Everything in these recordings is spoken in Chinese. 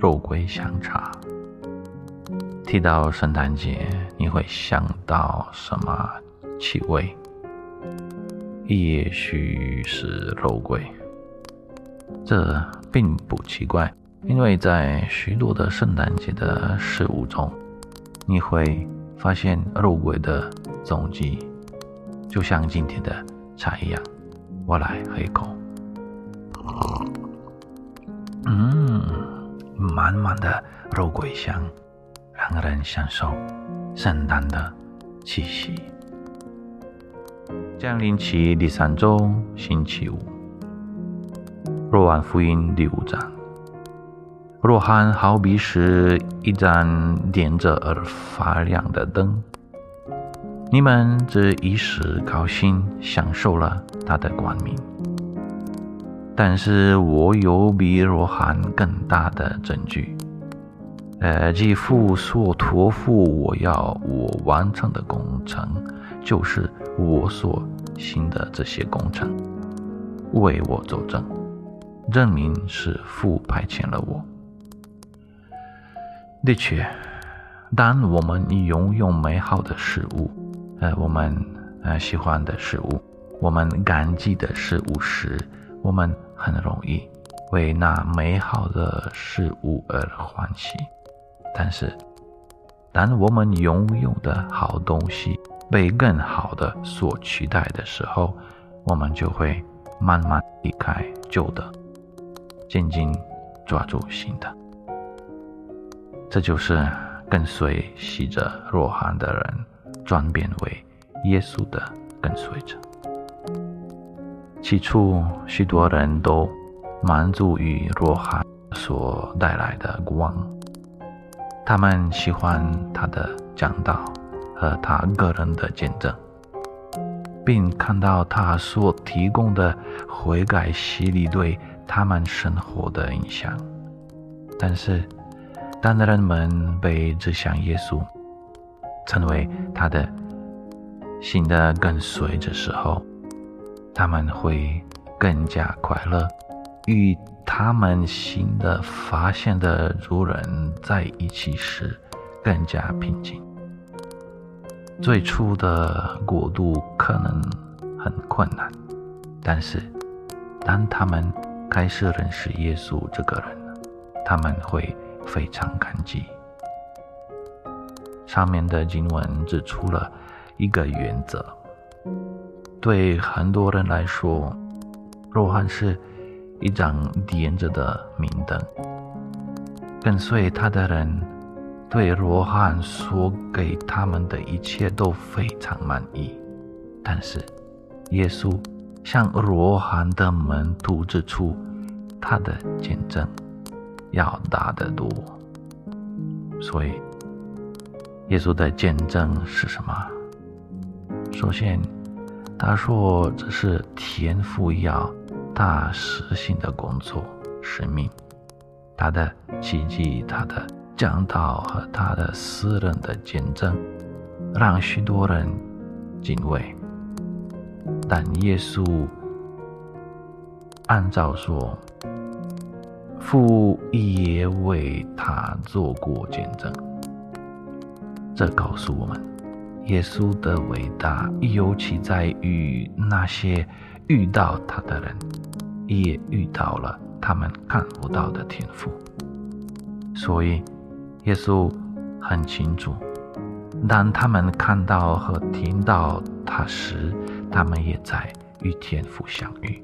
肉桂香茶。提到圣诞节，你会想到什么气味？也许是肉桂，这并不奇怪，因为在许多的圣诞节的食物中，你会发现肉桂的踪迹，就像今天的茶一样。我来喝一口，嗯，满满的肉桂香，让人享受圣诞的气息。降临期第三周，星期五。若翰福音第五章。若翰好比是一盏点着而发亮的灯，你们这一时高兴，享受了他的光明。但是我有比若翰更大的证据，呃，即父所托付我要我完成的工程。就是我所行的这些工程，为我作证，证明是父派遣了我。的确，当我们拥有美好的事物，呃，我们呃喜欢的事物，我们感激的事物时，我们很容易为那美好的事物而欢喜。但是，当我们拥有的好东西，被更好的所取代的时候，我们就会慢慢离开旧的，渐渐抓住新的。这就是跟随喜着若翰的人转变为耶稣的跟随者。起初，许多人都满足于若翰所带来的光，他们喜欢他的讲道。和他个人的见证，并看到他所提供的悔改洗礼对他们生活的影响。但是，当人们被指向耶稣，成为他的新的跟随的时候，他们会更加快乐，与他们新的发现的主人在一起时更加平静。最初的过渡可能很困难，但是当他们开始认识耶稣这个人，他们会非常感激。上面的经文指出了一个原则：对很多人来说，若翰是一盏点着的明灯，跟随他的人。对罗汉所给他们的一切都非常满意，但是耶稣向罗汉的门徒指出，他的见证要大得多。所以，耶稣的见证是什么？首先，他说这是天父要大实行的工作使命，他的奇迹，他的。讲道和他的私人的见证，让许多人敬畏。但耶稣按照说，父也为他做过见证。这告诉我们，耶稣的伟大，尤其在于那些遇到他的人，也遇到了他们看不到的天赋。所以。耶稣很清楚，当他们看到和听到他时，他们也在与天父相遇。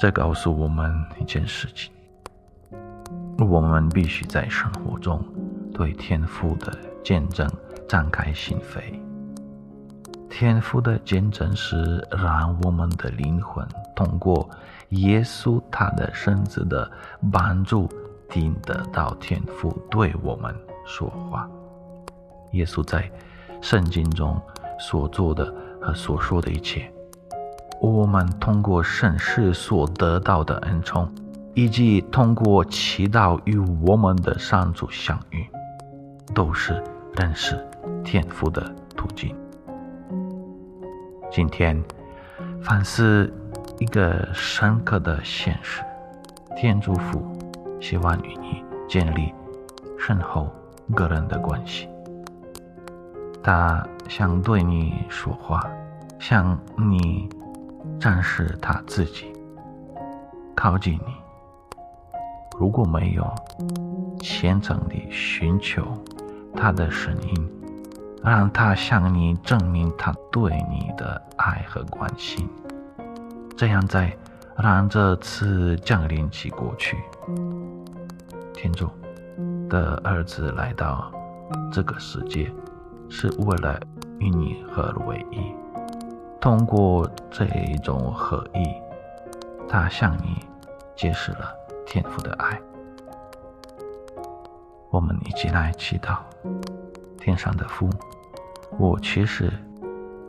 这告诉我们一件事情：我们必须在生活中对天赋的见证展开心扉。天父的见证是让我们的灵魂通过耶稣他的身子的帮助。听得到天父对我们说话。耶稣在圣经中所做的和所说的一切，我们通过圣事所得到的恩宠，以及通过祈祷与我们的上主相遇，都是认识天赋的途径。今天，反思一个深刻的现实：天主父希望与你建立深厚个人的关系。他想对你说话，向你展示他自己，靠近你。如果没有虔诚地寻求他的声音，让他向你证明他对你的爱和关心，这样再让这次降临期过去。天主的儿子来到这个世界。是为了与你合为一，通过这种合一，他向你揭示了天父的爱。我们一起来祈祷：天上的父，我确实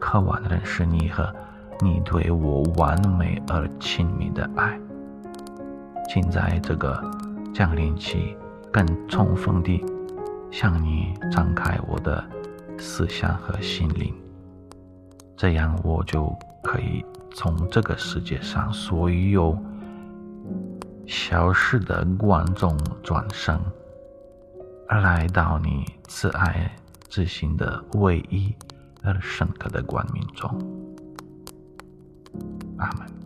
渴望认识你和你对我完美而亲密的爱，请在这个降临期更充分地向你张开我的。思想和心灵，这样我就可以从这个世界上所有消失的观众转身，来到你慈爱之心的唯一而深刻的光明中。阿门。